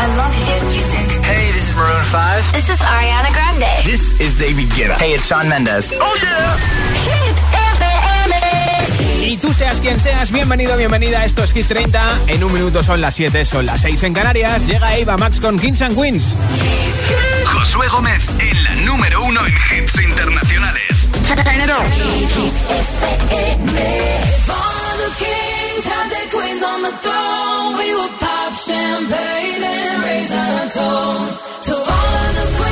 I love hit music. Hey, this is Maroon 5. This is Ariana Grande. This is David Guetta. Hey, it's Shawn Mendes. Oh, yeah. Hit FM. Y tú seas quien seas, bienvenido, bienvenida. Esto es Hit 30. En un minuto son las 7, son las 6 en Canarias. Llega Eva Max con Kings and Queens. Josué Gómez en la número uno en hits internacionales. Turn it on. Kings had their queens on the throne. We would pop champagne and raise our toast to all of the queens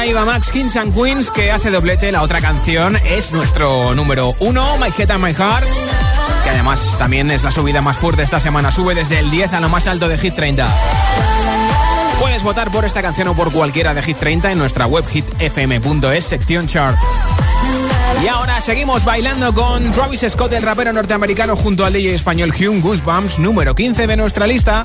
de Hit 30 iba Max Kings and Queens que hace doblete. La otra canción es nuestro número 1, My Head and My Heart. Que además también es la subida más fuerte esta semana. Sube desde el 10 a lo más alto de Hit 30. Puedes votar por esta canción o por cualquiera de Hit 30 en nuestra web hitfm.es, sección chart. Y ahora seguimos bailando con Travis Scott, el rapero norteamericano, junto al DJ español Hume Goosebumps, número 15 de nuestra lista.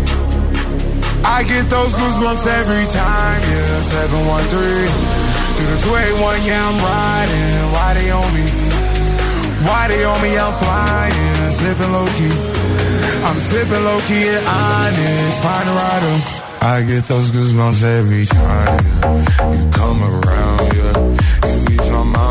I get those goosebumps every time, yeah. 713 through the 281, yeah, I'm riding. Why they on me? Why they on me? I'm flying, sipping low key. I'm sipping low key at Onyx, find a rider. I get those goosebumps every time yeah. you come around, yeah. You ease my mind,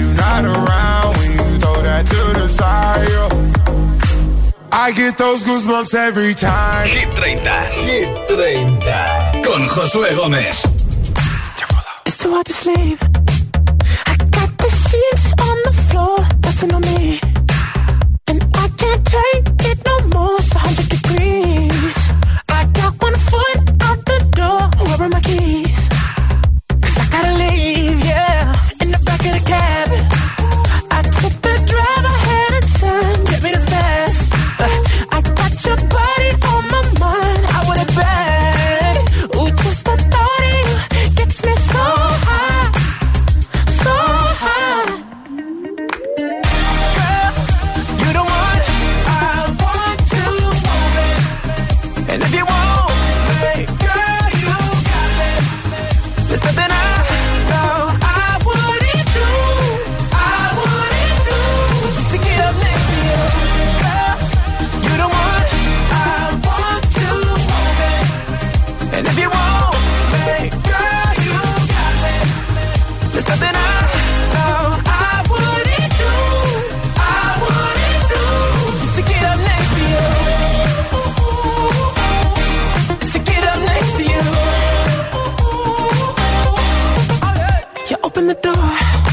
I get those goosebumps every time. Hit 30. Hit 30. Con Josué Gómez. It's too hard to sleep. I got the sheets on the floor, on me. door.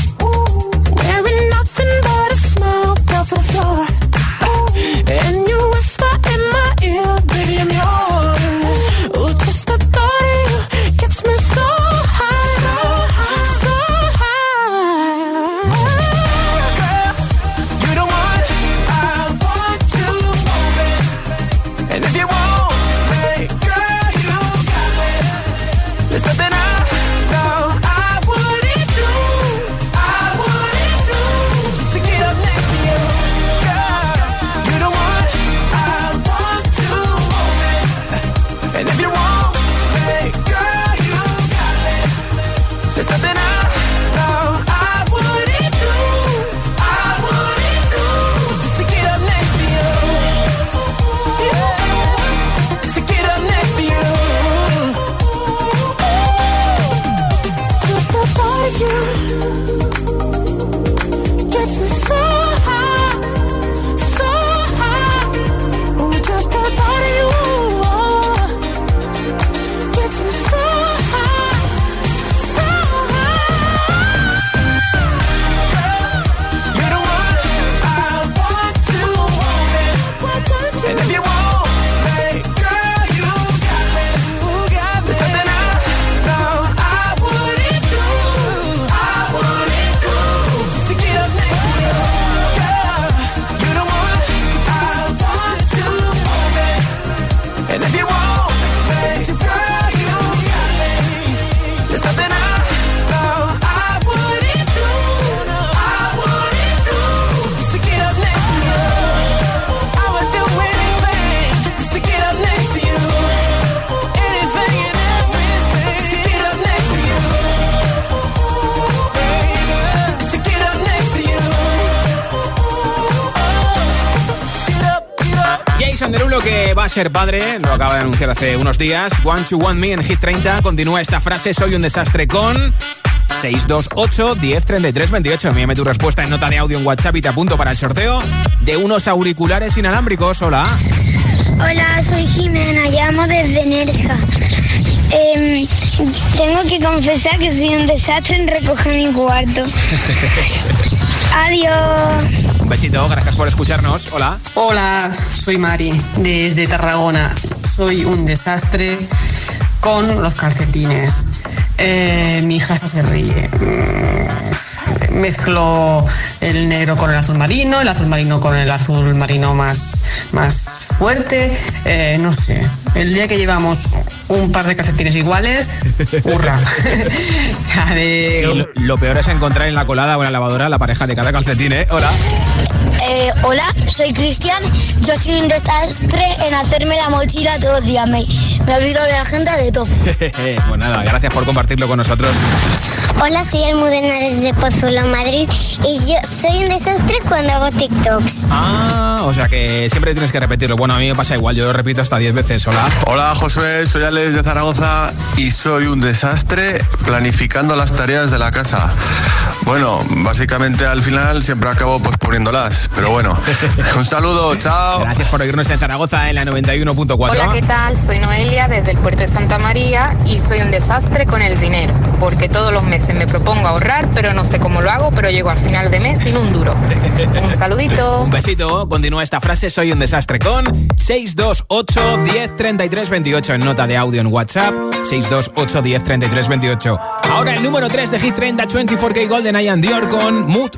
Ser Padre, lo acaba de anunciar hace unos días. One to One Me en Hit 30. Continúa esta frase, soy un desastre con... 628 1033 28. Envíame tu respuesta en nota de audio en WhatsApp y te apunto para el sorteo de unos auriculares inalámbricos. Hola. Hola, soy Jimena, llamo desde Nerja. Em, tengo que confesar que soy un desastre en recoger mi cuarto. Adiós. Un besito, gracias por escucharnos. Hola. Hola, soy Mari, desde Tarragona. Soy un desastre con los calcetines. Eh, mi hija se ríe. Mm, Mezclo el negro con el azul marino, el azul marino con el azul marino más, más fuerte. Eh, no sé. El día que llevamos un par de calcetines iguales, hurra. Sí, lo, lo peor es encontrar en la colada o en la lavadora la pareja de cada calcetín, ¿eh? Hola. Eh, hola, soy Cristian. Yo soy un desastre en hacerme la mochila todos los días. Me, me olvido de la agenda de todo. pues nada, gracias por compartirlo con nosotros. Hola, soy Almudena desde Pozuelo, Madrid. Y yo soy un desastre cuando hago TikToks. Ah, o sea que siempre tienes que repetirlo. Bueno, a mí me pasa igual, yo lo repito hasta 10 veces. Hola. Hola Josué, soy Alex de Zaragoza y soy un desastre planificando las tareas de la casa. Bueno, básicamente al final siempre acabo posponiéndolas, pero bueno. Un saludo, chao. Gracias por oírnos en Zaragoza en la 91.4. Hola, ¿qué tal? Soy Noelia desde el puerto de Santa María y soy un desastre con el dinero, porque todos los meses me propongo ahorrar, pero no sé cómo lo hago, pero llego al final de mes sin un duro. Un saludito. Un besito. Continúa esta frase, soy un desastre con 628 10 33 28 en nota de audio en WhatsApp. 628 10 33 28. Ahora el número 3 de Hit 30 24K Golden Ian Dior con Mood.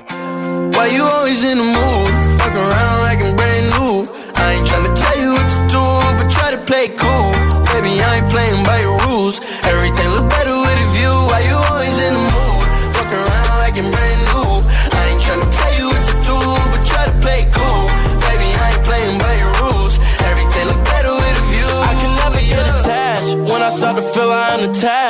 Why you always in the mood? Fuck around like I'm brand new. I ain't tryna tell you what to do, but try to play cool. Baby, I ain't playing by your rules. Everything look better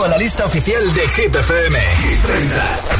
a la lista oficial de Hit FM. Hit 30.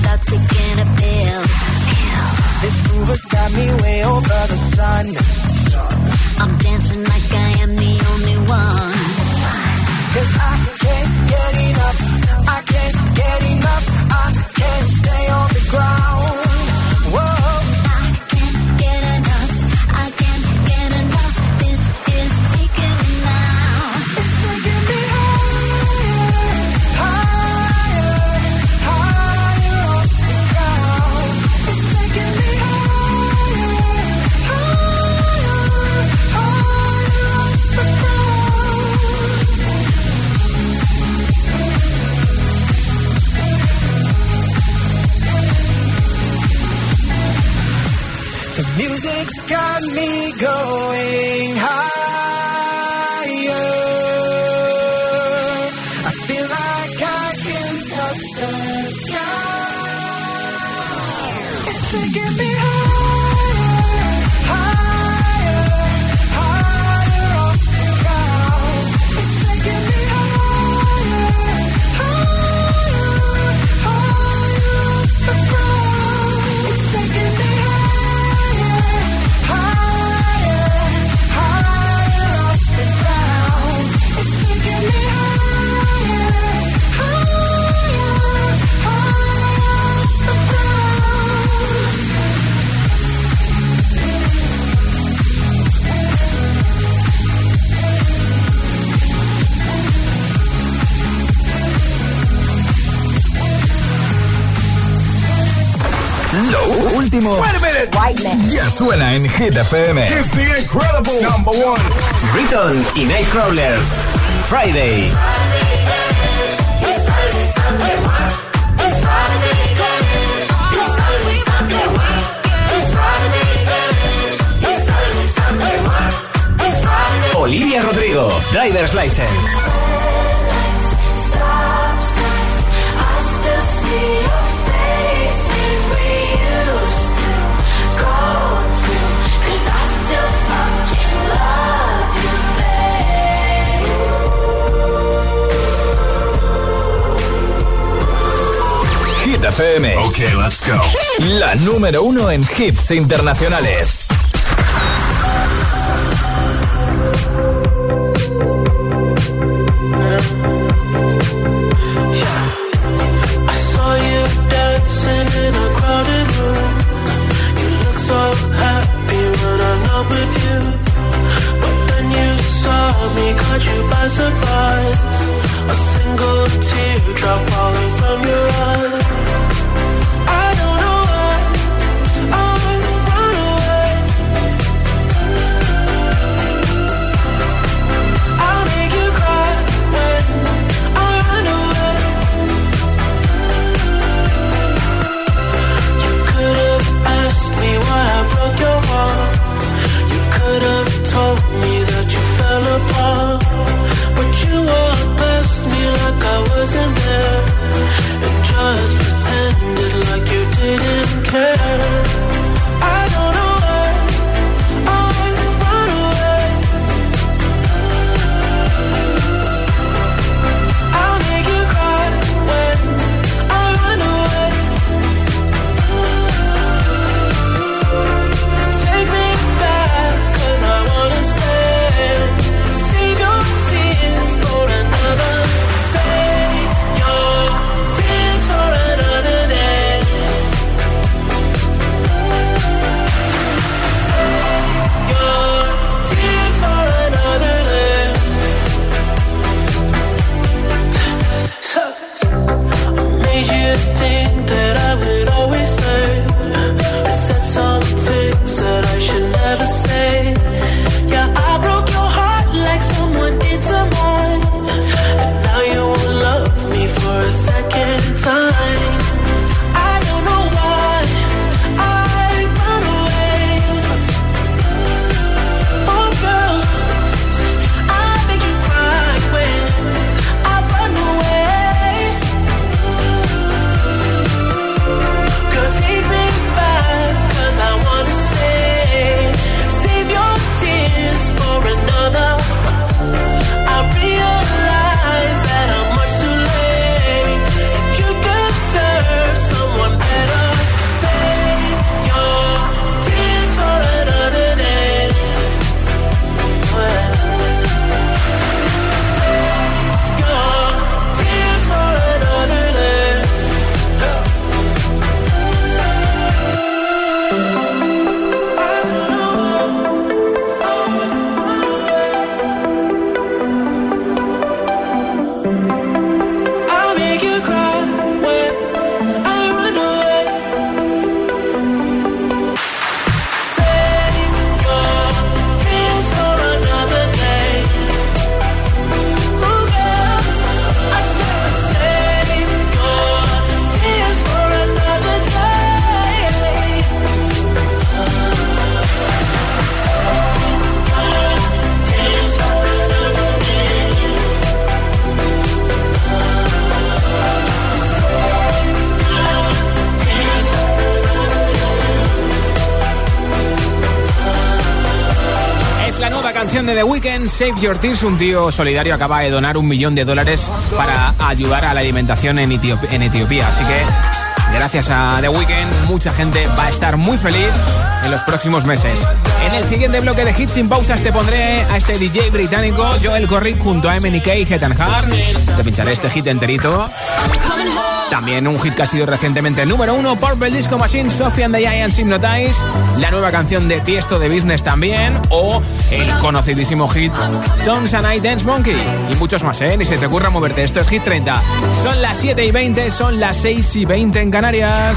without taking a pill. This move has got me way over the sun. I'm dancing like I am the only one. Cause I can't get enough. Último ya suena en Hit FM. It's the incredible number one. Riton y Nightcrawlers. Friday. Olivia Rodrigo. Driver's License. Hit FM. Ok, let's go. La número uno en hits internacionales. I saw you dancing in a crowded room. You look so happy when I'm not with you. But then you saw me, caught you by surprise. A single teardrop falling from your eye. De The Weeknd, Save Your Tears. Un tío solidario acaba de donar un millón de dólares para ayudar a la alimentación en, Etiopía. Así que gracias a The Weeknd, mucha gente va a estar muy feliz en los próximos meses. En el siguiente bloque de hits sin pausas te pondré a este DJ británico, Joel Corrick, junto a MNK y Head Hart. Te pincharé este hit enterito. También un hit que ha sido recientemente número uno, Purple Disco Machine, Sophie and the Giants Hypnotize, la nueva canción de Tiesto de Business también, o el conocidísimo hit Tones and I Dance Monkey. Y muchos más, ¿eh? Ni se te ocurra moverte, esto es Hit 30. Son las 7 y 20, son las 6 y 20 en Canarias.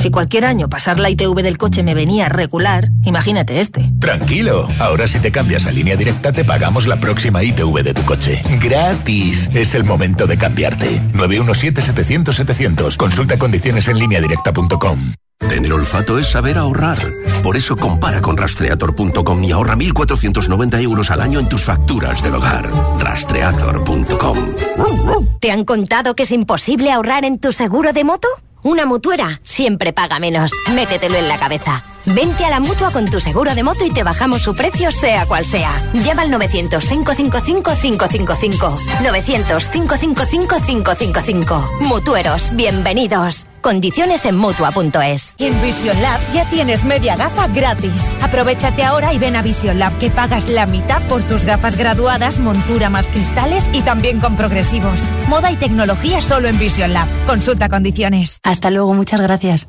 Si cualquier año pasar la ITV del coche me venía regular, imagínate este. Tranquilo, ahora si te cambias a línea directa te pagamos la próxima ITV de tu coche. Gratis. Es el momento de cambiarte. 917-700-700. Consulta condiciones en línea directa.com. Tener olfato es saber ahorrar. Por eso compara con rastreator.com y ahorra 1.490 euros al año en tus facturas del hogar. Rastreator.com. ¿Te han contado que es imposible ahorrar en tu seguro de moto? Una mutuera siempre paga menos. Métetelo en la cabeza. Vente a la mutua con tu seguro de moto y te bajamos su precio, sea cual sea. Llama al 900-555-555. 900-555-555. Mutueros, bienvenidos. Condiciones en mutua.es. En Vision Lab ya tienes media gafa gratis. Aprovechate ahora y ven a Vision Lab que pagas la mitad por tus gafas graduadas, montura más cristales y también con progresivos. Moda y tecnología solo en Vision Lab. Consulta condiciones. Hasta luego, muchas gracias.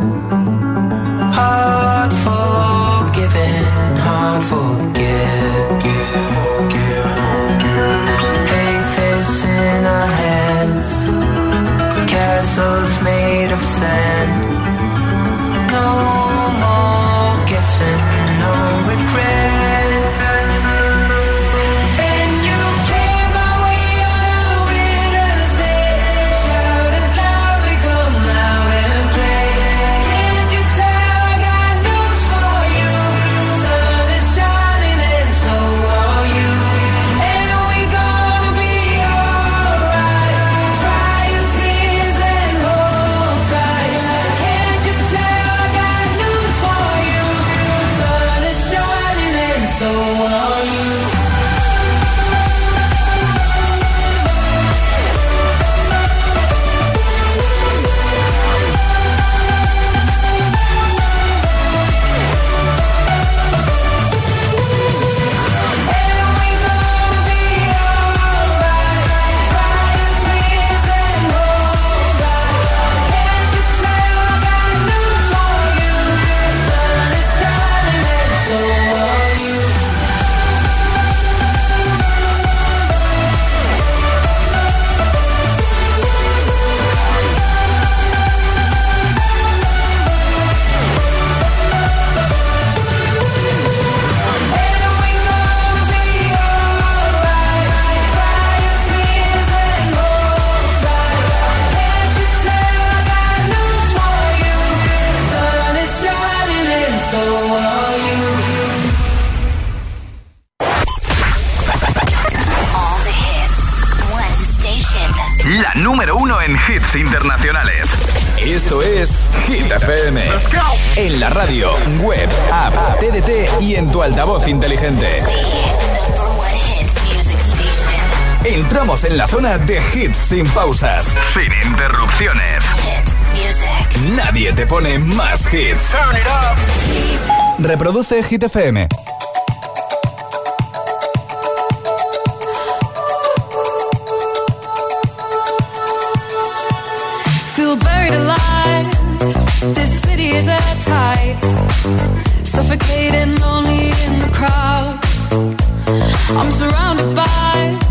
sin pausas, sin interrupciones. Nadie te pone más hits. Reproduce Hit FM. Feel buried alive. This city is at tight. Suffocating, lonely in the crowd. I'm surrounded by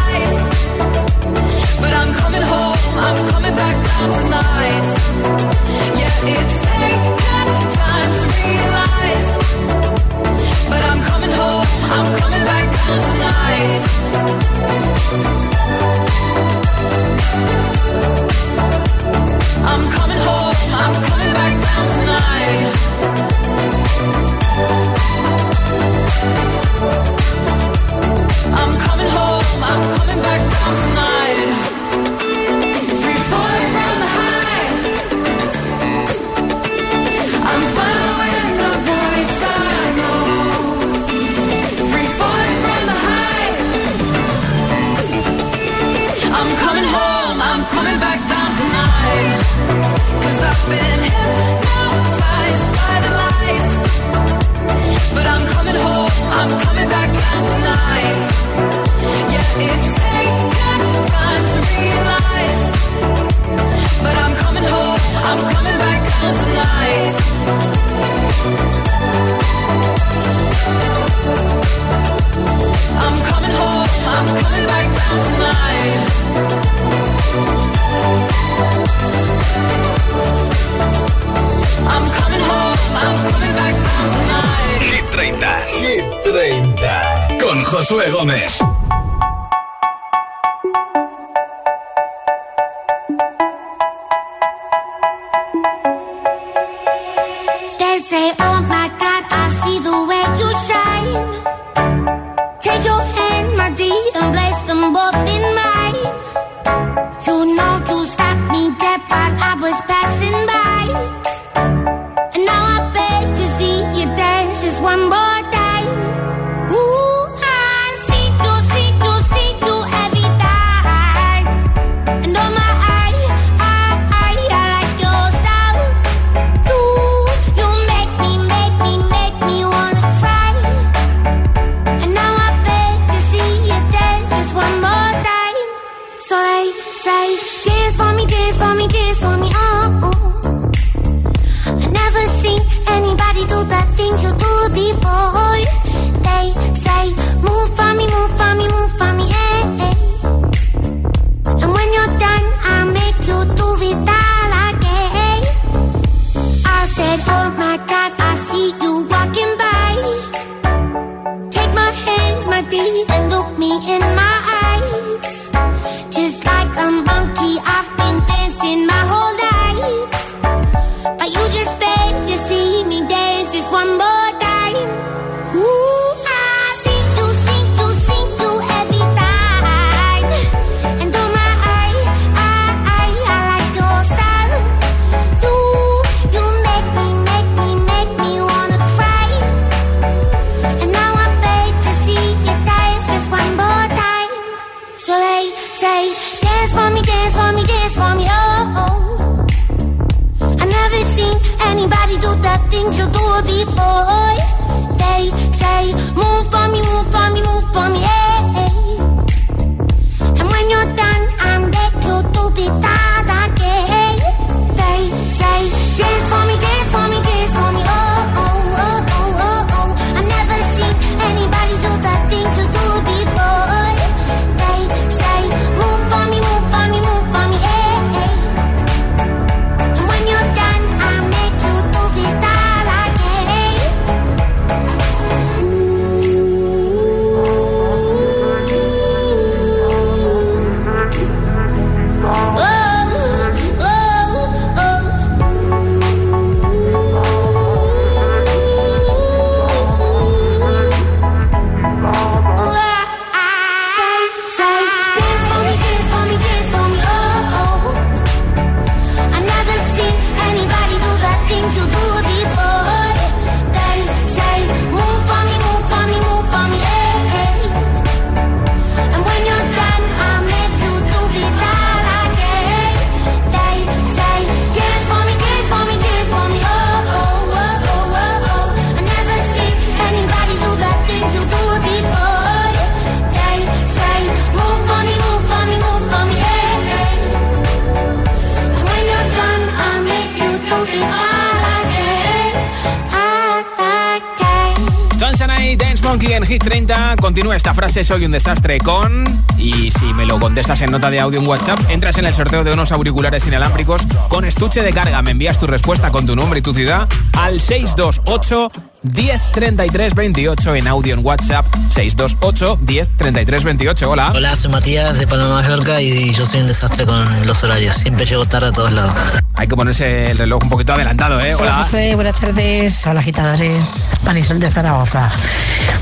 Soy un desastre con... Y si me lo contestas en nota de audio en WhatsApp, entras en el sorteo de unos auriculares inalámbricos con estuche de carga. Me envías tu respuesta con tu nombre y tu ciudad al 628 1033 28 en audio en WhatsApp 628 1033 28. Hola. Hola, soy Matías de Palma Mallorca y yo soy un desastre con los horarios. Siempre llego tarde a todos lados. Hay que ponerse el reloj un poquito adelantado, ¿eh? Hola, Hola. Buenas tardes. Hola, agitadores. Marisol de Zaragoza.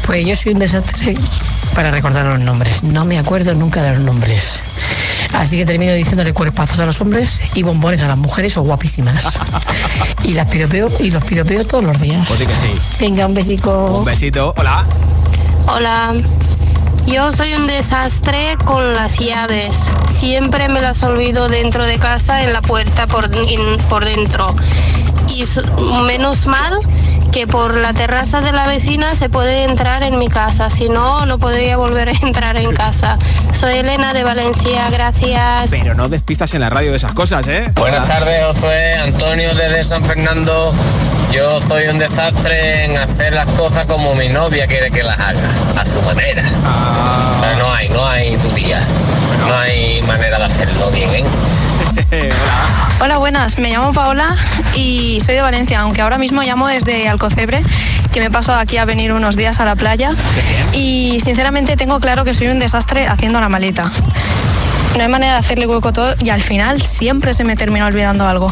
Pues yo soy un desastre para recordar los nombres. No me acuerdo nunca de los nombres. Así que termino diciéndole cuerpazos a los hombres y bombones a las mujeres o guapísimas. y las piropeo y los piropeo todos los días. Pues sí que sí. Venga, un besico. Un besito. Hola. Hola, yo soy un desastre con las llaves. Siempre me las olvido dentro de casa en la puerta por, en- por dentro. Y menos mal que por la terraza de la vecina se puede entrar en mi casa. Si no, no podría volver a entrar en casa. Soy Elena de Valencia, gracias. Pero no despistas en la radio de esas cosas, ¿eh? Buenas tardes, Josué. Antonio desde San Fernando. Yo soy un desastre en hacer las cosas como mi novia quiere que las haga, a su manera. Pero no hay, no hay tu tía. No hay manera de hacerlo bien, ¿eh? Hola, buenas. Me llamo Paola y soy de Valencia, aunque ahora mismo llamo desde Alcocebre, que me paso aquí a venir unos días a la playa. Y sinceramente tengo claro que soy un desastre haciendo la maleta. No hay manera de hacerle hueco todo y al final siempre se me termina olvidando algo.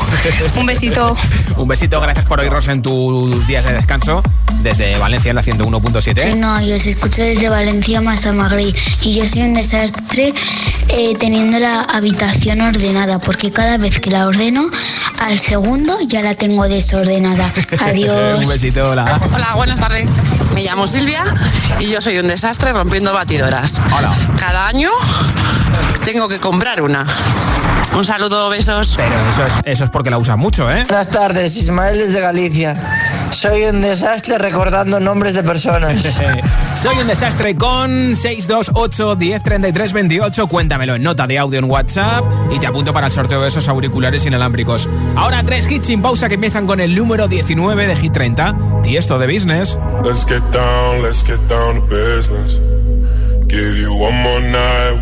Un besito. Un besito, gracias por oírnos en tus días de descanso desde Valencia en la 101.7. Sí, no, yo os escucho desde Valencia más a Magri y yo soy un desastre eh, teniendo la habitación ordenada porque cada vez que la ordeno al segundo ya la tengo desordenada. Adiós. Un besito, hola. Hola, buenas tardes. Me llamo Silvia y yo soy un desastre rompiendo batidoras. Hola. Cada año tengo que comprar una. Un saludo, besos. Pero eso es, eso es porque la usas mucho, ¿eh? Buenas tardes, Ismael desde Galicia. Soy un desastre recordando nombres de personas. Soy un desastre con 628 1033 28. Cuéntamelo en nota de audio en WhatsApp y te apunto para el sorteo de esos auriculares inalámbricos. Ahora tres hits sin pausa que empiezan con el número 19 de Hit 30. Tiesto de Business. Let's get down, let's get down to business. Give you one more night,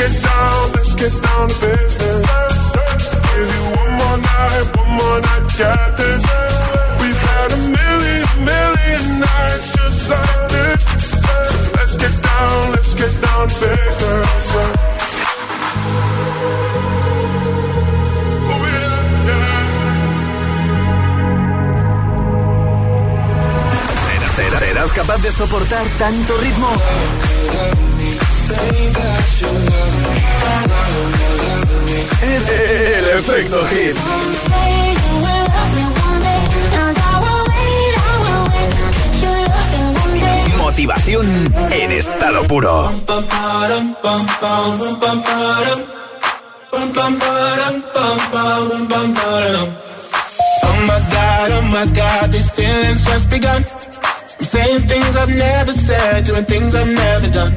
Let's get down, let's get down to business. Give you one more night, one more night get this. We've had a million, million nights just like this. So let's get down, let's get down to business. ¿Serás, serás capaz de soportar tanto ritmo? El efecto hit. Motivación en estado puro. Oh my god, oh my god, these feelings just begun. I'm saying things I've never said, doing things I've never done.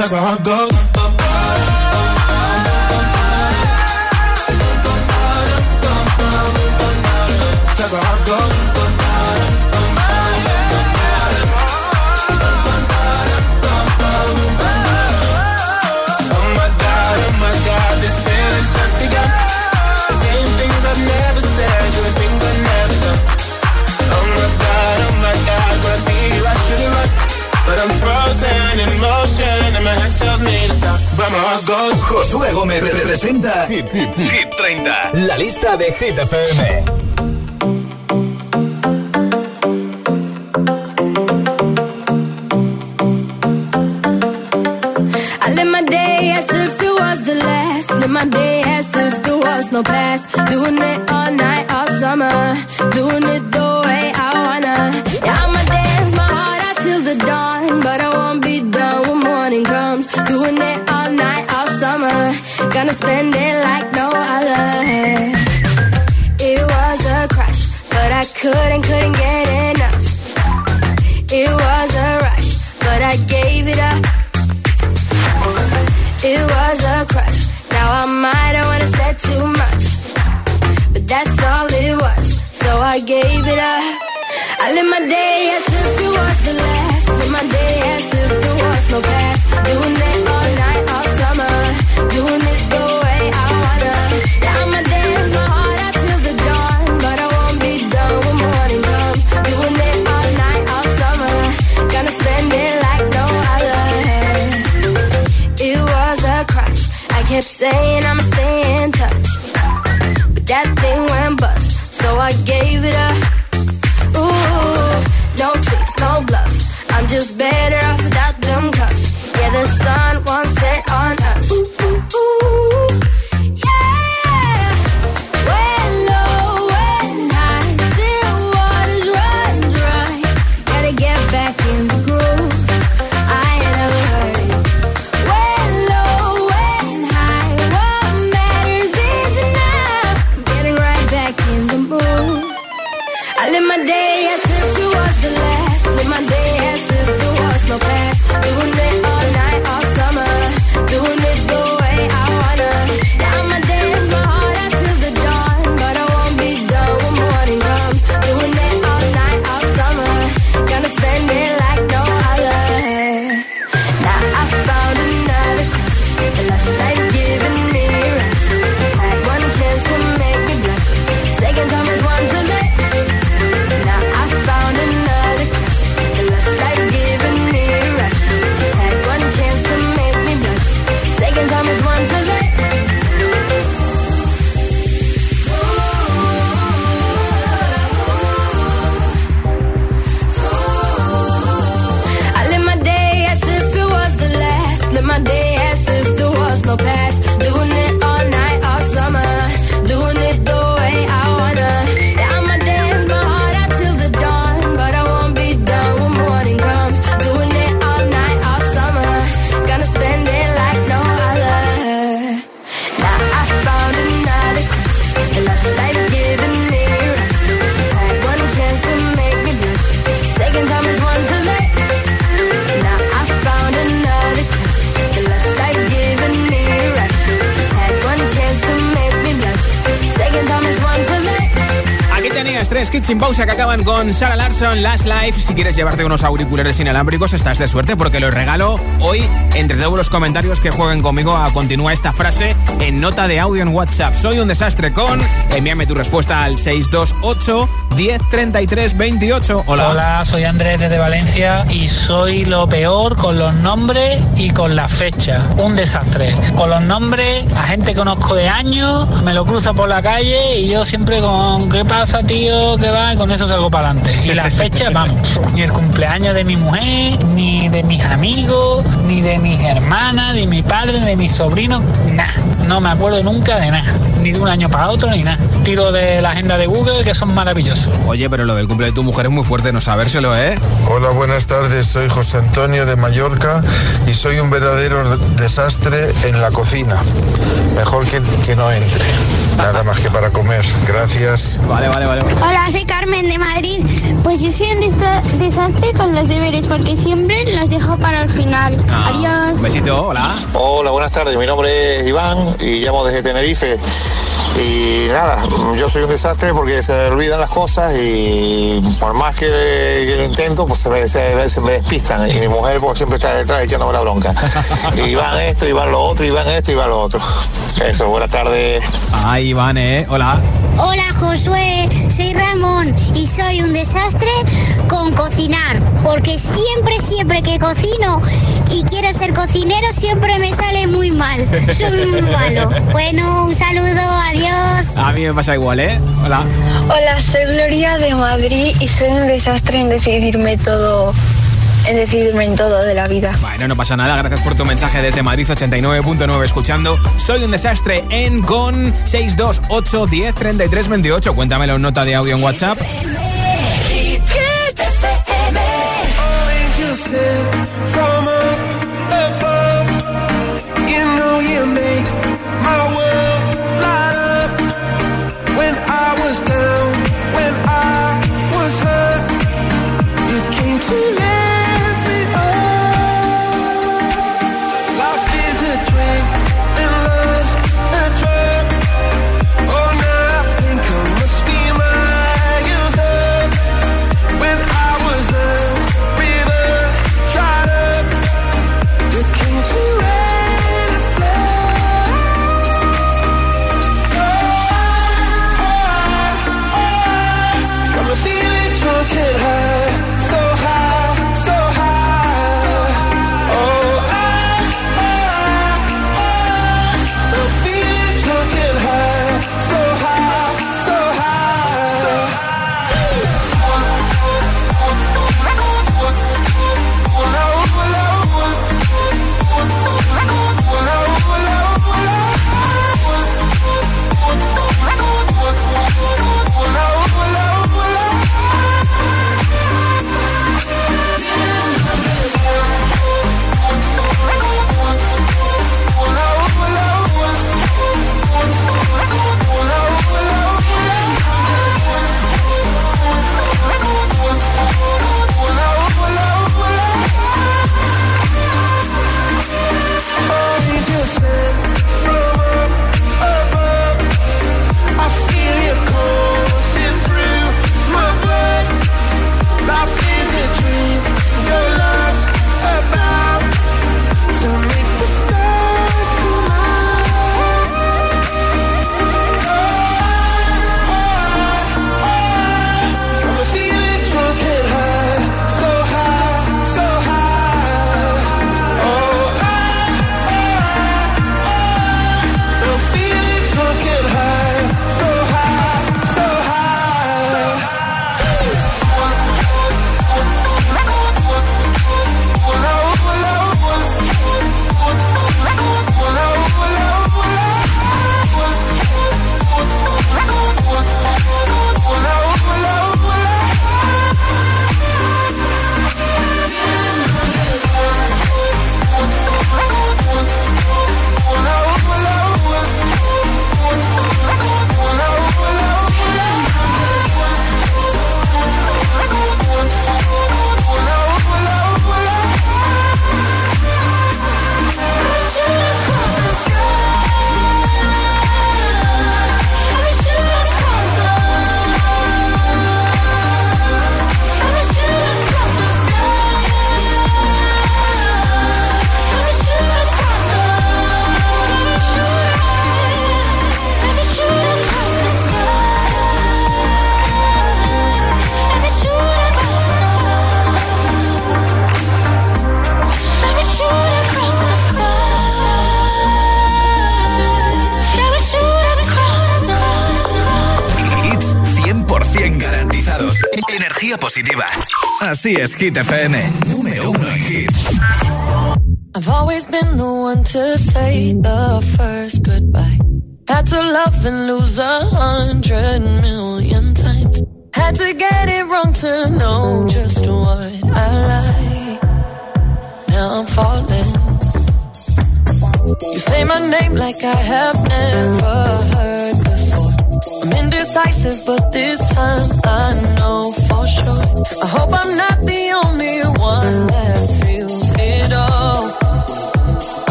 Can't. Cause my heart goes. Cause my heart Josué Gómez representa Hit, Hit, Hit 30. La lista de Hit FM. comenzar Last Life. Si quieres llevarte unos auriculares inalámbricos, estás de suerte porque los regalo hoy entre todos los comentarios que jueguen conmigo a continuar esta frase en nota de audio en WhatsApp. Soy un desastre con. Envíame tu respuesta al 628 1033 28. Hola. Hola, soy Andrés desde Valencia y soy lo peor con los nombres y con la fecha. Un desastre. Con los nombres, a gente conozco de años, me lo cruzo por la calle y yo siempre con ¿qué pasa, tío? ¿Qué va? Y con eso salgo para adelante. Las fechas, vamos. Ni el cumpleaños de mi mujer, ni de mis amigos, ni de mis hermanas, ni de mi padre, ni de mis sobrinos, nada. No me acuerdo nunca de nada. Ni de un año para otro, ni nada. Tiro de la agenda de Google, que son maravillosos. Oye, pero lo del cumple de tu mujer es muy fuerte no sabérselo, ¿eh? Hola, buenas tardes. Soy José Antonio de Mallorca y soy un verdadero desastre en la cocina. Mejor que, que no entre. Nada más que para comer. Gracias. Vale, vale, vale. Hola, soy Carmen de Madrid. Pues yo soy un desa- desastre con los deberes porque siempre los dejo para el final. Adiós. Un besito, hola. Hola, buenas tardes. Mi nombre es Iván y llamo desde Tenerife. Y nada, yo soy un desastre porque se me olvidan las cosas y por más que, que lo intento, pues se me, se- se me despistan. Y mi mujer pues, siempre está detrás echándome la bronca. Y van esto, y van lo otro, y van esto, y van lo otro. Eso, buenas tardes. Ay, Iván, ¿eh? Hola. Hola Josué, soy Ramón y soy un desastre con cocinar, porque siempre, siempre que cocino y quiero ser cocinero, siempre me sale muy mal. Soy muy malo. Bueno, un saludo, adiós. A mí me pasa igual, ¿eh? Hola. Hola, soy Gloria de Madrid y soy un desastre en decidirme todo, en decidirme en todo de la vida. Bueno, no pasa nada, gracias por tu mensaje desde Madrid 89.9 escuchando. Soy un desastre en con 628 10 33 28. Cuéntamelo en nota de audio en WhatsApp. Así es, Hit FM.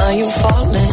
now you falling.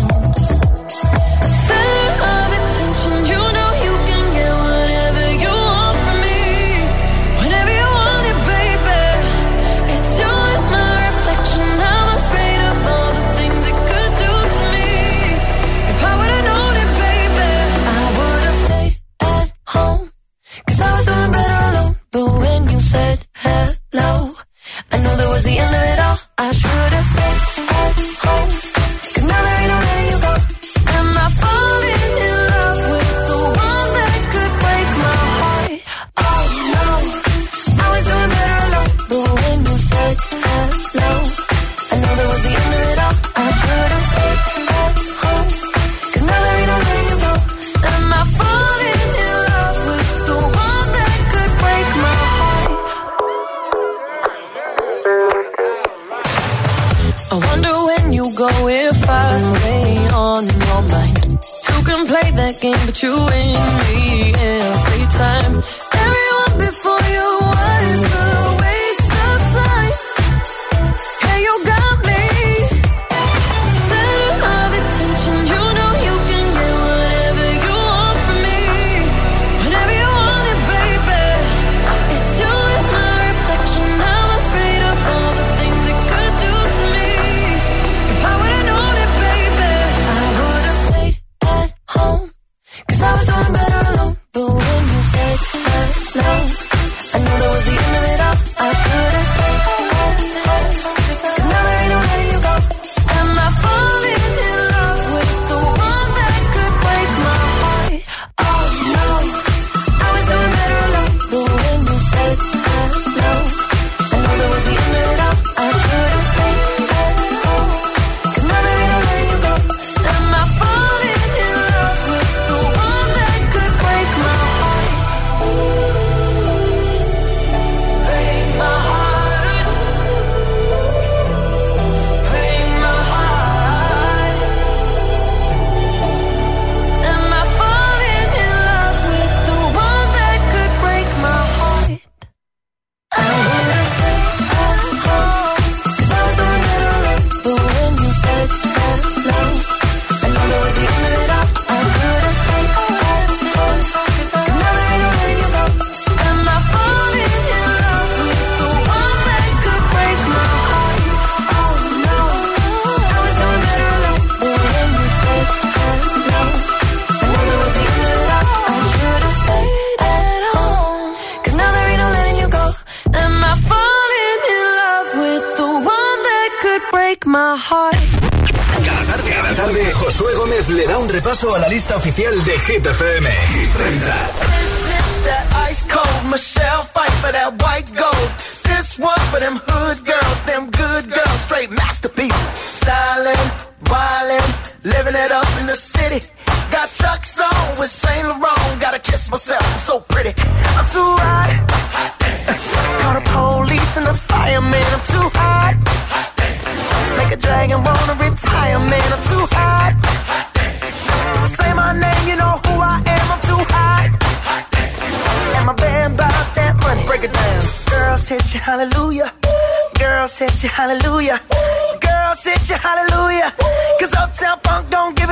de Getafe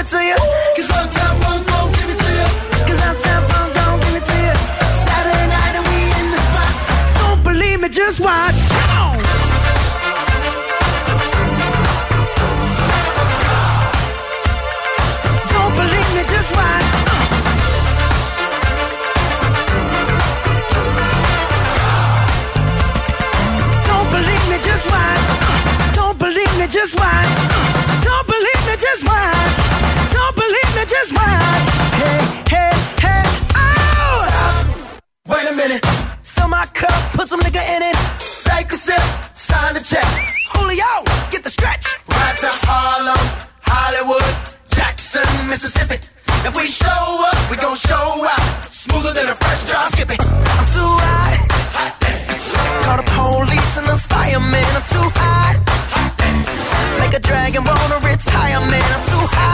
to you. Cause I'm minute. Fill my cup, put some nigga in it. Take a sip, sign the check. Julio, get the stretch. Right to Harlem, Hollywood, Jackson, Mississippi. If we show up, we gon' show out. Smoother than a fresh drop. skipping. I'm too hot. hot dance. Call the police and the firemen. I'm too hot. hot dance. Make a dragon wanna retire, man. I'm too hot.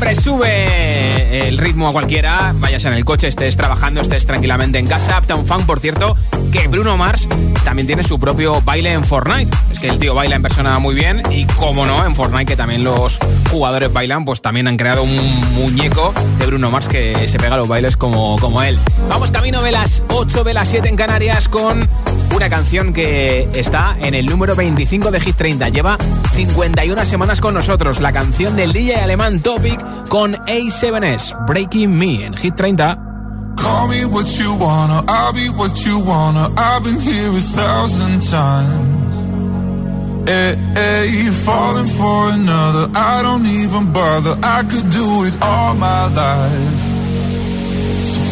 Siempre sube el ritmo a cualquiera, vayas en el coche, estés trabajando, estés tranquilamente en casa. Uptown Funk, por cierto, que Bruno Mars también tiene su propio baile en Fortnite. Es que el tío baila en persona muy bien y, como no, en Fortnite, que también los jugadores bailan, pues también han creado un muñeco de Bruno Mars que se pega los bailes como, como él. Vamos camino de las 8 de las 7 en Canarias con una canción que está en el número 25 de Hit 30. Lleva 51 semanas con nosotros. La canción del DJ alemán Topic con A7S, Breaking Me en Hit 30. Call me what you wanna, I'll be what you wanna. I've been here a thousand times. Hey, hey, falling for another. I don't even bother. I could do it all my life.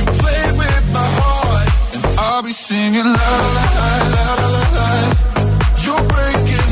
you with my heart, I'll be singing la la la la la. la. You're breaking